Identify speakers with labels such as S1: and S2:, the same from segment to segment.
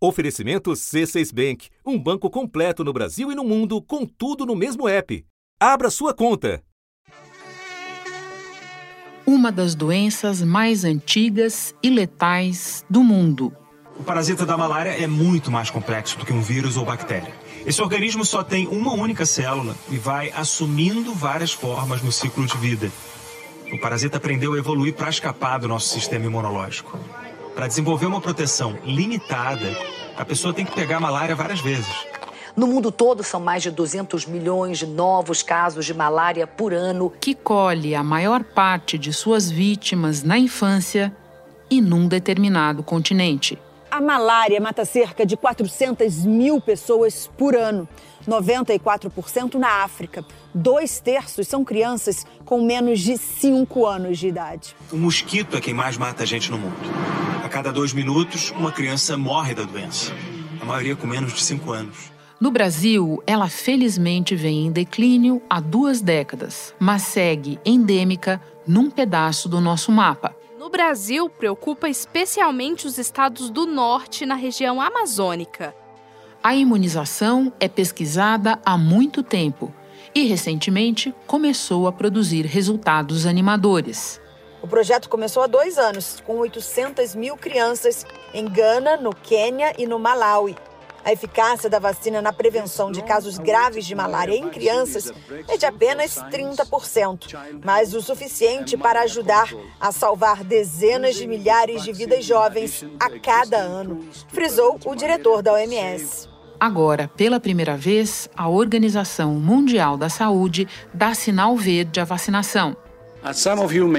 S1: Oferecimento C6 Bank, um banco completo no Brasil e no mundo, com tudo no mesmo app. Abra sua conta.
S2: Uma das doenças mais antigas e letais do mundo.
S3: O parasita da malária é muito mais complexo do que um vírus ou bactéria. Esse organismo só tem uma única célula e vai assumindo várias formas no ciclo de vida. O parasita aprendeu a evoluir para escapar do nosso sistema imunológico. Para desenvolver uma proteção limitada, a pessoa tem que pegar malária várias vezes.
S4: No mundo todo, são mais de 200 milhões de novos casos de malária por ano.
S2: Que colhe a maior parte de suas vítimas na infância e num determinado continente.
S5: A malária mata cerca de 400 mil pessoas por ano. 94% na África. Dois terços são crianças com menos de 5 anos de idade.
S3: O mosquito é quem mais mata a gente no mundo. A cada dois minutos, uma criança morre da doença. A maioria com menos de 5 anos.
S2: No Brasil, ela felizmente vem em declínio há duas décadas, mas segue endêmica num pedaço do nosso mapa.
S6: No Brasil, preocupa especialmente os estados do norte na região amazônica.
S2: A imunização é pesquisada há muito tempo e, recentemente, começou a produzir resultados animadores.
S5: O projeto começou há dois anos, com 800 mil crianças em Gana, no Quênia e no Malawi. A eficácia da vacina na prevenção de casos graves de malária em crianças é de apenas 30%, mas o suficiente para ajudar a salvar dezenas de milhares de vidas jovens a cada ano, frisou o diretor da OMS.
S2: Agora, pela primeira vez, a Organização Mundial da Saúde dá sinal verde à vacinação.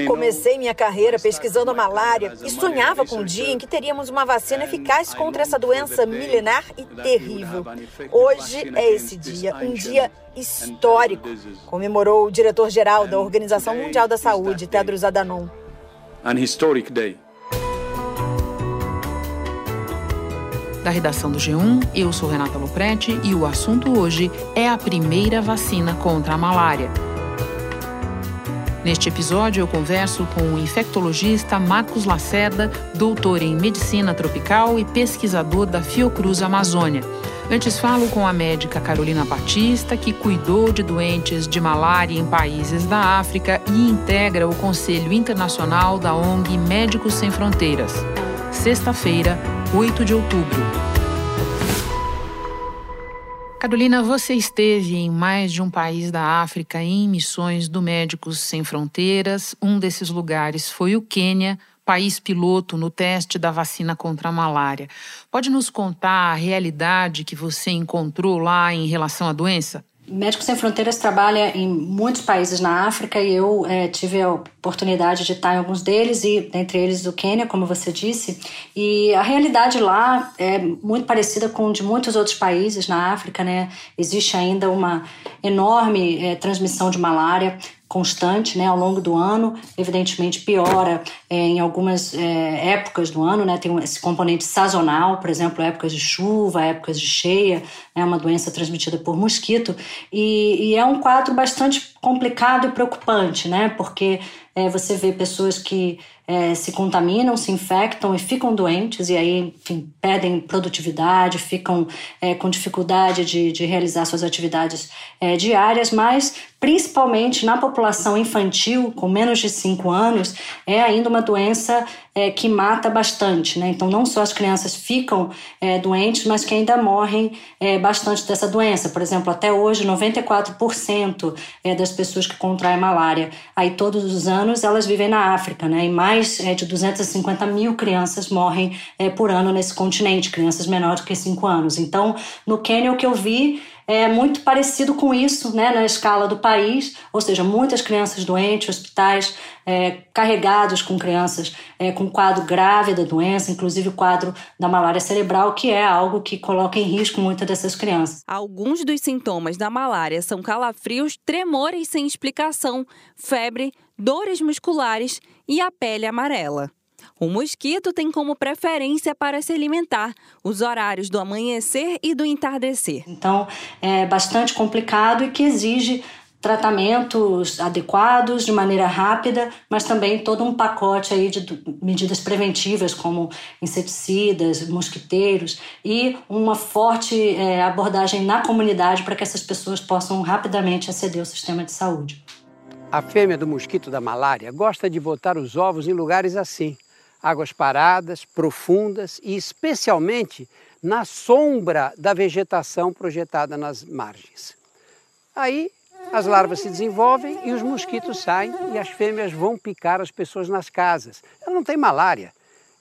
S5: Comecei minha carreira pesquisando a malária e sonhava com o um dia em que teríamos uma vacina eficaz contra essa doença milenar e terrível. Hoje é esse dia, um dia histórico, comemorou o diretor-geral da Organização Mundial da Saúde, Tedros Adhanom.
S2: An historic day. Da redação do G1, eu sou Renata Loprete e o assunto hoje é a primeira vacina contra a malária. Neste episódio, eu converso com o infectologista Marcos Lacerda, doutor em medicina tropical e pesquisador da Fiocruz Amazônia. Antes, falo com a médica Carolina Batista, que cuidou de doentes de malária em países da África e integra o Conselho Internacional da ONG Médicos Sem Fronteiras. Sexta-feira, 8 de outubro. Carolina, você esteve em mais de um país da África em missões do Médicos Sem Fronteiras. Um desses lugares foi o Quênia, país piloto no teste da vacina contra a malária. Pode nos contar a realidade que você encontrou lá em relação à doença?
S7: Médicos Sem Fronteiras trabalha em muitos países na África e eu é, tive a oportunidade de estar em alguns deles, e entre eles o Quênia, como você disse. E a realidade lá é muito parecida com de muitos outros países na África, né? Existe ainda uma enorme é, transmissão de malária constante né, ao longo do ano, evidentemente piora é, em algumas é, épocas do ano, né, tem esse componente sazonal, por exemplo, épocas de chuva, épocas de cheia, é né, uma doença transmitida por mosquito, e, e, é um quadro bastante complicado e preocupante, né, porque é, você vê pessoas que é, se contaminam, se infectam e ficam doentes, e aí, enfim, perdem produtividade, ficam é, com dificuldade de, de realizar suas atividades é, diárias, mas principalmente na população infantil, com menos de 5 anos, é ainda uma doença é, que mata bastante. Né? Então, não só as crianças ficam é, doentes, mas que ainda morrem bastante dessa doença. Por exemplo, até hoje, 94% é, das pessoas que contraem malária, aí todos os anos, elas vivem na África, né? e mais é, de 250 mil crianças morrem é, por ano nesse continente, crianças menores que 5 anos. Então, no Quênia, o que eu vi é muito parecido com isso né, na escala do país, ou seja, muitas crianças doentes, hospitais é, carregados com crianças é, com quadro grave da doença, inclusive o quadro da malária cerebral, que é algo que coloca em risco muitas dessas crianças.
S6: Alguns dos sintomas da malária são calafrios, tremores sem explicação, febre, dores musculares e a pele amarela. O mosquito tem como preferência para se alimentar os horários do amanhecer e do entardecer.
S7: Então, é bastante complicado e que exige tratamentos adequados de maneira rápida, mas também todo um pacote aí de medidas preventivas como inseticidas, mosquiteiros e uma forte é, abordagem na comunidade para que essas pessoas possam rapidamente aceder ao sistema de saúde.
S8: A fêmea do mosquito da malária gosta de botar os ovos em lugares assim, águas paradas, profundas e especialmente na sombra da vegetação projetada nas margens. Aí as larvas se desenvolvem e os mosquitos saem e as fêmeas vão picar as pessoas nas casas. Ela não tem malária.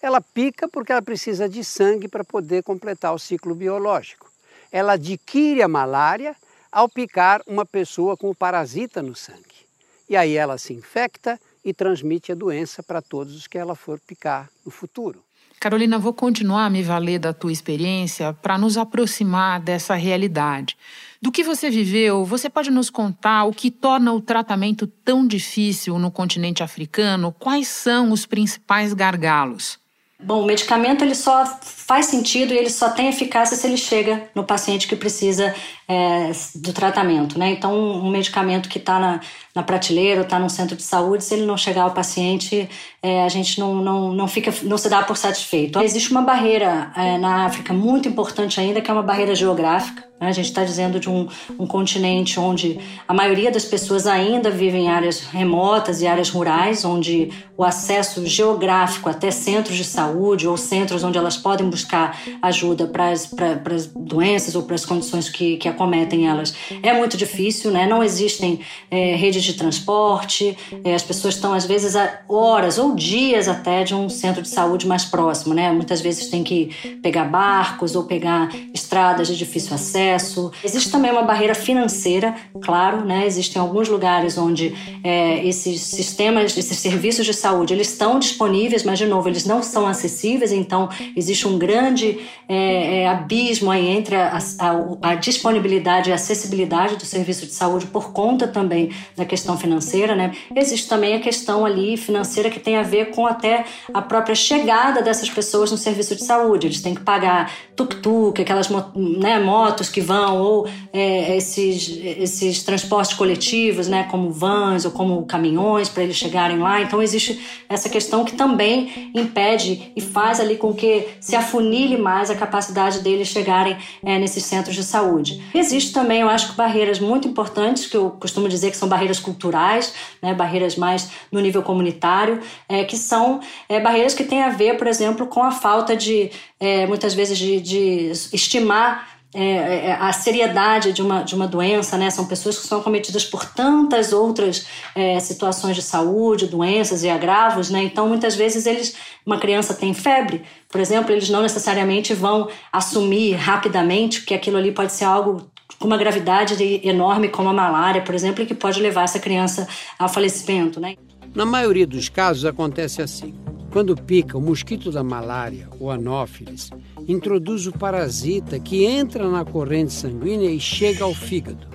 S8: Ela pica porque ela precisa de sangue para poder completar o ciclo biológico. Ela adquire a malária ao picar uma pessoa com o parasita no sangue. E aí ela se infecta e transmite a doença para todos os que ela for picar no futuro.
S2: Carolina, vou continuar a me valer da tua experiência para nos aproximar dessa realidade. Do que você viveu, você pode nos contar o que torna o tratamento tão difícil no continente africano? Quais são os principais gargalos?
S7: Bom, o medicamento ele só faz sentido e ele só tem eficácia se ele chega no paciente que precisa é, do tratamento, né? Então, um medicamento que está na, na prateleira ou está no centro de saúde, se ele não chegar ao paciente, é, a gente não, não, não fica, não se dá por satisfeito. Existe uma barreira é, na África muito importante ainda, que é uma barreira geográfica. Né? A gente está dizendo de um, um continente onde a maioria das pessoas ainda vivem em áreas remotas e áreas rurais, onde o acesso geográfico até centros de saúde ou centros onde elas podem buscar ajuda para as doenças ou para as condições que, que acometem elas é muito difícil, né? Não existem é, redes de transporte, é, as pessoas estão às vezes a horas ou dias até de um centro de saúde mais próximo, né? Muitas vezes tem que pegar barcos ou pegar estradas de difícil acesso. Existe também uma barreira financeira, claro, né? Existem alguns lugares onde é, esses sistemas, esses serviços de saúde, eles estão disponíveis, mas de novo eles não são acessíveis, então existe um grande é, é, abismo aí entre a, a, a disponibilidade e acessibilidade do serviço de saúde por conta também da questão financeira, né? Existe também a questão ali financeira que tem a ver com até a própria chegada dessas pessoas no serviço de saúde. Eles têm que pagar tuk-tuk, aquelas né, motos que vão, ou é, esses, esses transportes coletivos, né, como vans ou como caminhões para eles chegarem lá. Então existe essa questão que também impede e faz ali com que se afunile mais a capacidade deles chegarem é, nesses centros de saúde. Existe também, eu acho barreiras muito importantes que eu costumo dizer que são barreiras culturais, né, barreiras mais no nível comunitário, é, que são é, barreiras que têm a ver, por exemplo, com a falta de, é, muitas vezes, de, de estimar é, é, a seriedade de uma, de uma doença, né? São pessoas que são cometidas por tantas outras é, situações de saúde, doenças e agravos, né? Então, muitas vezes, eles, uma criança tem febre, por exemplo, eles não necessariamente vão assumir rapidamente que aquilo ali pode ser algo com uma gravidade enorme, como a malária, por exemplo, e que pode levar essa criança ao falecimento, né?
S8: Na maioria dos casos acontece assim. Quando pica o mosquito da malária, o anófilis, introduz o parasita que entra na corrente sanguínea e chega ao fígado.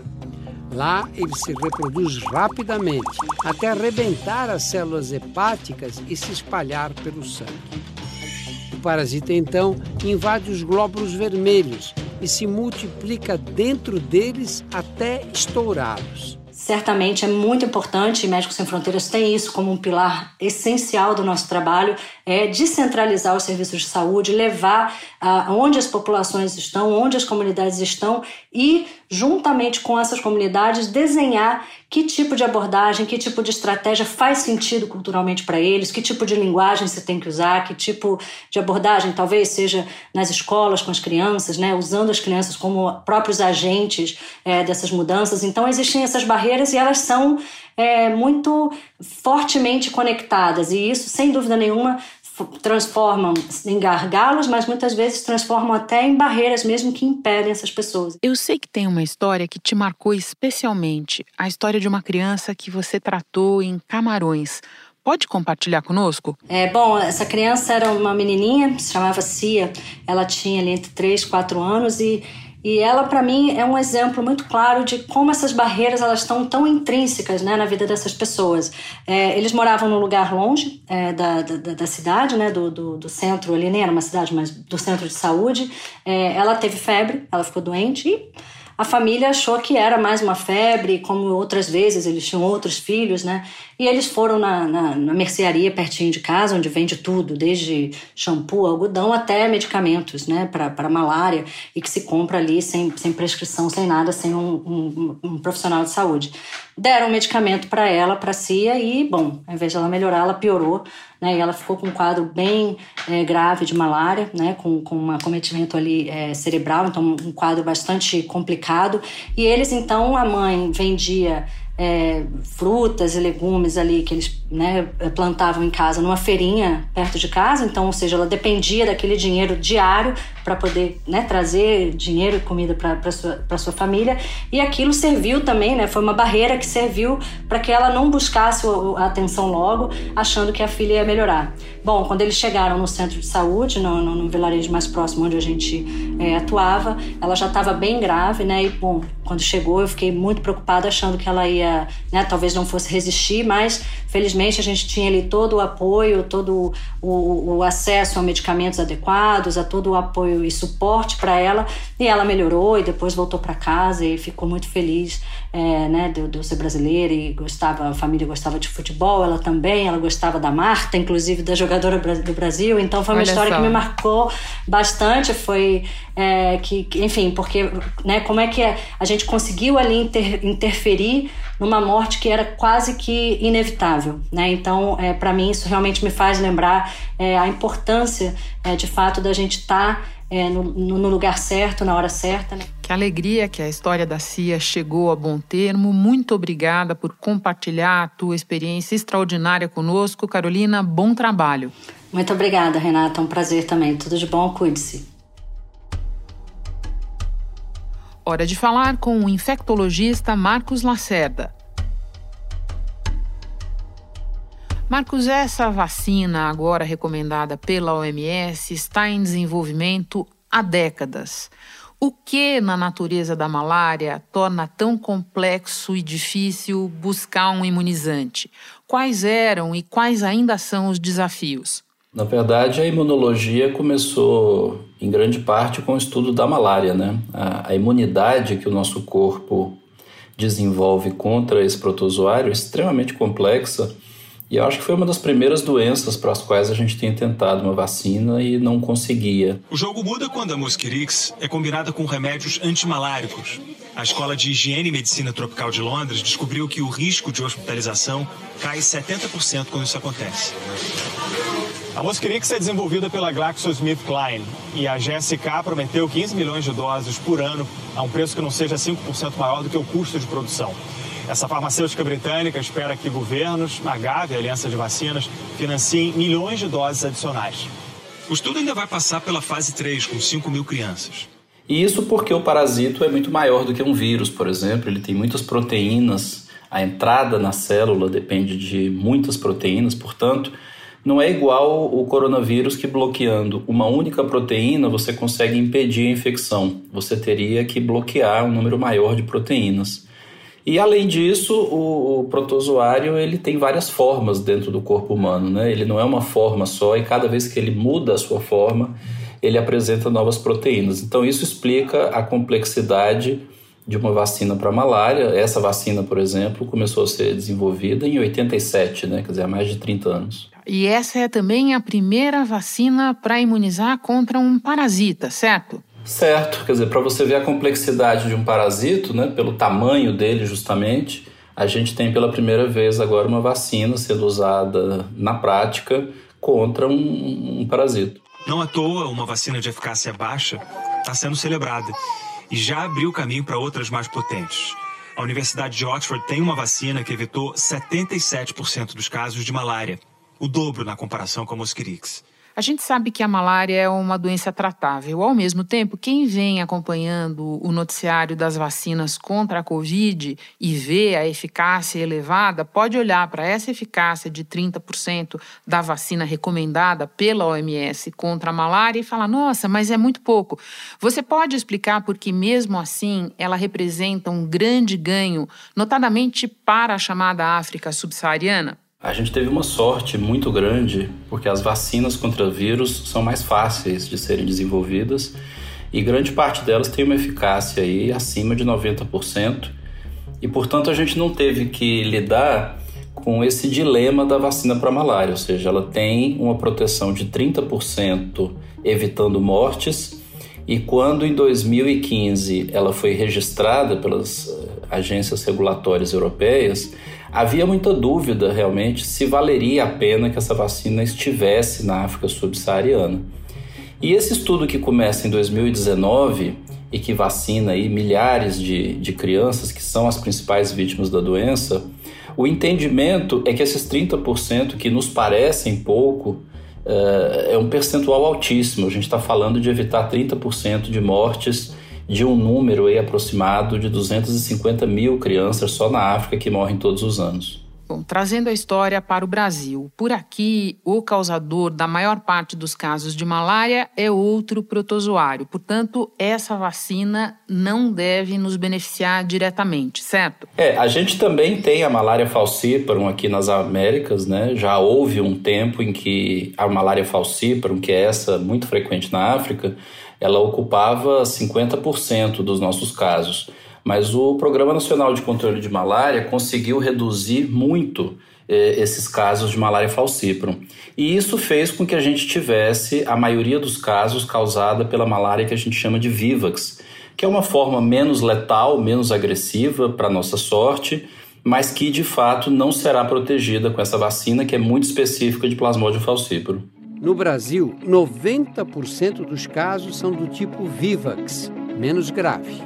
S8: Lá ele se reproduz rapidamente até arrebentar as células hepáticas e se espalhar pelo sangue. O parasita então invade os glóbulos vermelhos e se multiplica dentro deles até estourá-los
S7: certamente é muito importante, e Médicos Sem Fronteiras tem isso como um pilar essencial do nosso trabalho, é descentralizar os serviços de saúde, levar aonde as populações estão, onde as comunidades estão e, juntamente com essas comunidades, desenhar que tipo de abordagem, que tipo de estratégia faz sentido culturalmente para eles, que tipo de linguagem você tem que usar, que tipo de abordagem talvez seja nas escolas com as crianças, né, usando as crianças como próprios agentes é, dessas mudanças. Então, existem essas barreiras e elas são é, muito fortemente conectadas, e isso, sem dúvida nenhuma, transformam em gargalos, mas muitas vezes transformam até em barreiras mesmo que impedem essas pessoas.
S2: Eu sei que tem uma história que te marcou especialmente, a história de uma criança que você tratou em Camarões. Pode compartilhar conosco?
S7: É, bom, essa criança era uma menininha, se chamava Cia. Ela tinha ali entre 3 e 4 anos e e ela, para mim, é um exemplo muito claro de como essas barreiras elas estão tão intrínsecas né, na vida dessas pessoas. É, eles moravam num lugar longe é, da, da, da, cidade, né, do, do, do, centro ali, nem era uma cidade, mas do centro de saúde. É, ela teve febre, ela ficou doente e a família achou que era mais uma febre, como outras vezes eles tinham outros filhos, né? E eles foram na, na, na mercearia pertinho de casa, onde vende tudo, desde shampoo, algodão até medicamentos, né, para malária, e que se compra ali sem, sem prescrição, sem nada, sem um, um, um profissional de saúde. Deram medicamento para ela, para si, e, bom, ao invés de ela melhorar, ela piorou, né, e ela ficou com um quadro bem é, grave de malária, né, com, com um acometimento ali é, cerebral, então um quadro bastante complicado. E eles, então, a mãe vendia é, frutas e legumes ali que eles né, plantavam em casa numa feirinha perto de casa, então, ou seja, ela dependia daquele dinheiro diário para poder né, trazer dinheiro e comida para sua sua família e aquilo serviu também, né, foi uma barreira que serviu para que ela não buscasse a atenção logo, achando que a filha ia melhorar. Bom, quando eles chegaram no centro de saúde, no, no, no vilarejo mais próximo onde a gente é, atuava, ela já estava bem grave, né, e bom, quando chegou eu fiquei muito preocupada achando que ela ia, né, talvez não fosse resistir, mas felizmente a gente tinha ali todo o apoio, todo o, o acesso a medicamentos adequados, a todo o apoio e suporte para ela, e ela melhorou e depois voltou para casa e ficou muito feliz, é, né, de, de ser brasileira e gostava, a família gostava de futebol, ela também, ela gostava da Marta, inclusive da jogadora do Brasil, então foi uma Olha história só. que me marcou bastante, foi é, que, enfim, porque, né, como é que a gente conseguiu ali inter, interferir numa morte que era quase que inevitável, né? Então, é, para mim isso realmente me faz lembrar é, a importância, é, de fato, da gente estar tá, é, no, no, lugar certo, na hora certa. Né?
S2: Que alegria que a história da CIA chegou a bom termo. Muito obrigada por compartilhar a tua experiência extraordinária conosco, Carolina. Bom trabalho.
S7: Muito obrigada, Renata. É um prazer também. Tudo de bom, cuide-se.
S2: Hora de falar com o infectologista Marcos Lacerda. Marcos, essa vacina, agora recomendada pela OMS, está em desenvolvimento há décadas. O que na natureza da malária torna tão complexo e difícil buscar um imunizante? Quais eram e quais ainda são os desafios?
S9: Na verdade, a imunologia começou em grande parte com o estudo da malária, né? A, a imunidade que o nosso corpo desenvolve contra esse protozoário é extremamente complexa e eu acho que foi uma das primeiras doenças para as quais a gente tinha tentado uma vacina e não conseguia.
S3: O jogo muda quando a Mosquirix é combinada com remédios antimaláricos. A Escola de Higiene e Medicina Tropical de Londres descobriu que o risco de hospitalização cai 70% quando isso acontece. A Mosquirix é desenvolvida pela GlaxoSmithKline e a GSK prometeu 15 milhões de doses por ano a um preço que não seja 5% maior do que o custo de produção. Essa farmacêutica britânica espera que governos, a Gavi, a Aliança de Vacinas, financiem milhões de doses adicionais. O estudo ainda vai passar pela fase 3, com 5 mil crianças.
S9: E isso porque o parasito é muito maior do que um vírus, por exemplo. Ele tem muitas proteínas, a entrada na célula depende de muitas proteínas, portanto, não é igual o coronavírus que bloqueando uma única proteína você consegue impedir a infecção. Você teria que bloquear um número maior de proteínas. E além disso, o, o protozoário ele tem várias formas dentro do corpo humano, né? Ele não é uma forma só e cada vez que ele muda a sua forma, ele apresenta novas proteínas. Então isso explica a complexidade de uma vacina para malária. Essa vacina, por exemplo, começou a ser desenvolvida em 87, né? Quer dizer, há mais de 30 anos.
S2: E essa é também a primeira vacina para imunizar contra um parasita, certo?
S9: Certo, quer dizer, para você ver a complexidade de um parasito, né, pelo tamanho dele justamente, a gente tem pela primeira vez agora uma vacina sendo usada na prática contra um, um parasito.
S3: Não à toa, uma vacina de eficácia baixa está sendo celebrada e já abriu caminho para outras mais potentes. A Universidade de Oxford tem uma vacina que evitou 77% dos casos de malária o dobro na comparação com a Mosquirix.
S2: A gente sabe que a malária é uma doença tratável. Ao mesmo tempo, quem vem acompanhando o noticiário das vacinas contra a Covid e vê a eficácia elevada, pode olhar para essa eficácia de 30% da vacina recomendada pela OMS contra a malária e falar: nossa, mas é muito pouco. Você pode explicar por que, mesmo assim, ela representa um grande ganho, notadamente para a chamada África subsaariana?
S9: A gente teve uma sorte muito grande porque as vacinas contra vírus são mais fáceis de serem desenvolvidas e grande parte delas tem uma eficácia aí acima de 90%. E portanto a gente não teve que lidar com esse dilema da vacina para malária, ou seja, ela tem uma proteção de 30% evitando mortes, e quando em 2015 ela foi registrada pelas eh, agências regulatórias europeias, havia muita dúvida realmente se valeria a pena que essa vacina estivesse na África subsaariana. E esse estudo que começa em 2019 e que vacina aí milhares de, de crianças que são as principais vítimas da doença, o entendimento é que esses 30% que nos parecem pouco uh, é um percentual altíssimo. A gente está falando de evitar 30% de mortes de um número aí aproximado de 250 mil crianças só na África que morrem todos os anos.
S2: Bom, trazendo a história para o Brasil. Por aqui, o causador da maior parte dos casos de malária é outro protozoário. Portanto, essa vacina não deve nos beneficiar diretamente, certo?
S9: É, a gente também tem a malária falciparum aqui nas Américas, né? Já houve um tempo em que a malária falciparum, que é essa muito frequente na África, ela ocupava 50% dos nossos casos. Mas o Programa Nacional de Controle de Malária conseguiu reduzir muito eh, esses casos de malária falciparum. E isso fez com que a gente tivesse a maioria dos casos causada pela malária que a gente chama de Vivax, que é uma forma menos letal, menos agressiva para nossa sorte, mas que de fato não será protegida com essa vacina que é muito específica de Plasmodium falciparum.
S8: No Brasil, 90% dos casos são do tipo Vivax, menos grave.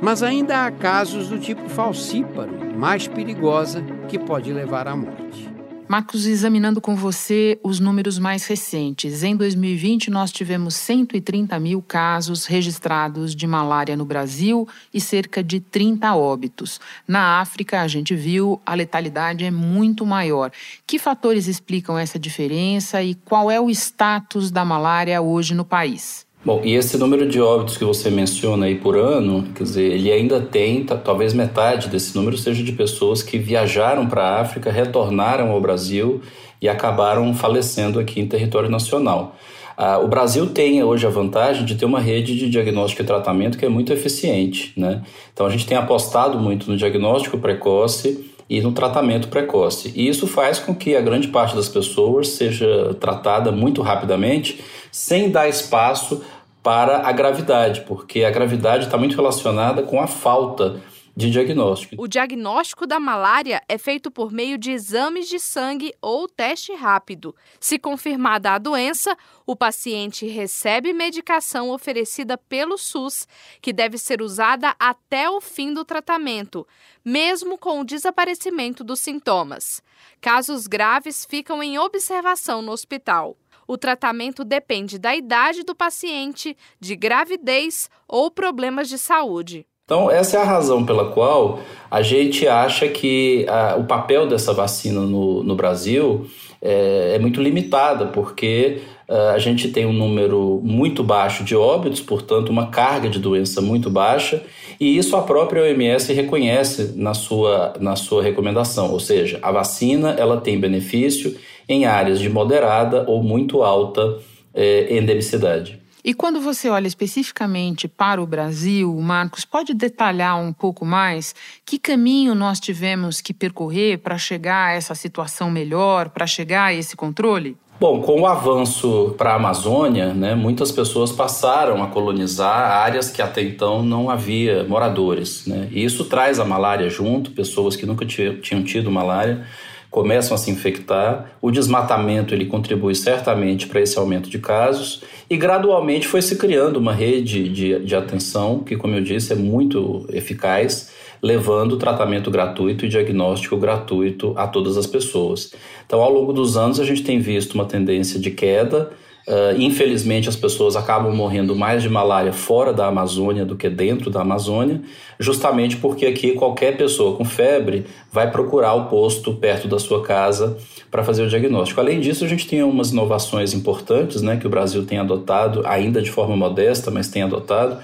S8: Mas ainda há casos do tipo falcíparo, mais perigosa, que pode levar à morte.
S2: Marcos, examinando com você os números mais recentes. Em 2020, nós tivemos 130 mil casos registrados de malária no Brasil e cerca de 30 óbitos. Na África, a gente viu a letalidade é muito maior. Que fatores explicam essa diferença e qual é o status da malária hoje no país?
S9: Bom, e esse número de óbitos que você menciona aí por ano, quer dizer, ele ainda tem, talvez metade desse número seja de pessoas que viajaram para a África, retornaram ao Brasil e acabaram falecendo aqui em território nacional. Ah, o Brasil tem hoje a vantagem de ter uma rede de diagnóstico e tratamento que é muito eficiente, né? Então a gente tem apostado muito no diagnóstico precoce e no tratamento precoce. E isso faz com que a grande parte das pessoas seja tratada muito rapidamente sem dar espaço para a gravidade, porque a gravidade está muito relacionada com a falta de diagnóstico.
S10: O diagnóstico da malária é feito por meio de exames de sangue ou teste rápido. Se confirmada a doença, o paciente recebe medicação oferecida pelo SUS, que deve ser usada até o fim do tratamento, mesmo com o desaparecimento dos sintomas. Casos graves ficam em observação no hospital. O tratamento depende da idade do paciente, de gravidez ou problemas de saúde.
S9: Então, essa é a razão pela qual a gente acha que a, o papel dessa vacina no, no Brasil é, é, muito limitada, porque a, a gente tem um número muito baixo de óbitos, portanto, uma carga de doença muito baixa, e isso a própria OMS reconhece na sua, na sua recomendação, ou seja, a vacina ela tem benefício em áreas de moderada ou muito alta é, endemicidade.
S2: E quando você olha especificamente para o Brasil, Marcos, pode detalhar um pouco mais que caminho nós tivemos que percorrer para chegar a essa situação melhor, para chegar a esse controle?
S9: Bom, com o avanço para a Amazônia, né, muitas pessoas passaram a colonizar áreas que até então não havia moradores. Né? E isso traz a malária junto, pessoas que nunca tinham tido malária começam a se infectar. O desmatamento ele contribui certamente para esse aumento de casos e gradualmente foi se criando uma rede de, de atenção que, como eu disse, é muito eficaz, levando tratamento gratuito e diagnóstico gratuito a todas as pessoas. Então, ao longo dos anos, a gente tem visto uma tendência de queda Uh, infelizmente, as pessoas acabam morrendo mais de malária fora da Amazônia do que dentro da Amazônia, justamente porque aqui qualquer pessoa com febre vai procurar o posto perto da sua casa para fazer o diagnóstico. Além disso, a gente tem umas inovações importantes né, que o Brasil tem adotado, ainda de forma modesta, mas tem adotado,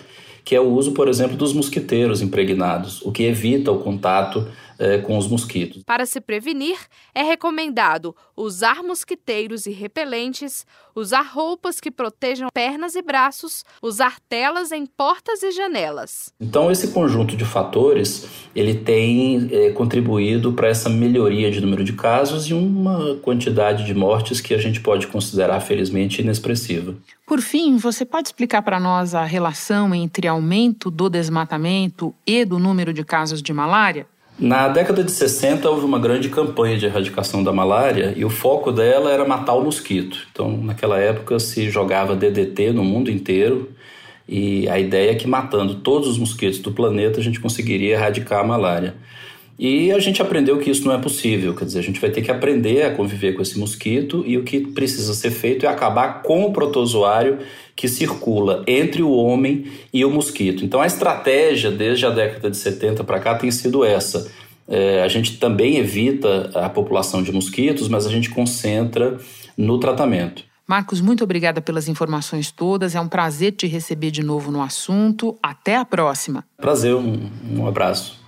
S9: que é o uso, por exemplo, dos mosquiteiros impregnados, o que evita o contato é, com os mosquitos.
S10: Para se prevenir, é recomendado usar mosquiteiros e repelentes, usar roupas que protejam pernas e braços, usar telas em portas e janelas.
S9: Então, esse conjunto de fatores ele tem é, contribuído para essa melhoria de número de casos e uma quantidade de mortes que a gente pode considerar, felizmente, inexpressiva.
S2: Por fim, você pode explicar para nós a relação entre aumento do desmatamento e do número de casos de malária?
S9: Na década de 60 houve uma grande campanha de erradicação da malária e o foco dela era matar o mosquito. Então, naquela época se jogava DDT no mundo inteiro e a ideia é que matando todos os mosquitos do planeta a gente conseguiria erradicar a malária. E a gente aprendeu que isso não é possível, quer dizer, a gente vai ter que aprender a conviver com esse mosquito e o que precisa ser feito é acabar com o protozoário que circula entre o homem e o mosquito. Então a estratégia desde a década de 70 para cá tem sido essa. É, a gente também evita a população de mosquitos, mas a gente concentra no tratamento.
S2: Marcos, muito obrigada pelas informações todas. É um prazer te receber de novo no assunto. Até a próxima.
S9: Prazer, um, um abraço.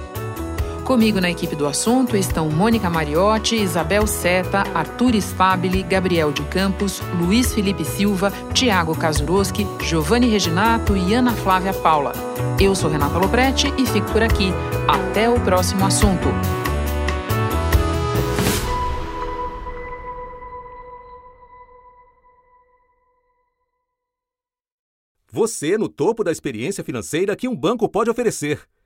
S2: Comigo na equipe do assunto estão Mônica Mariotti, Isabel Seta, Arthur Stabile, Gabriel de Campos, Luiz Felipe Silva, Tiago Kazuroski, Giovanni Reginato e Ana Flávia Paula. Eu sou Renata Loprete e fico por aqui. Até o próximo assunto.
S1: Você no topo da experiência financeira que um banco pode oferecer.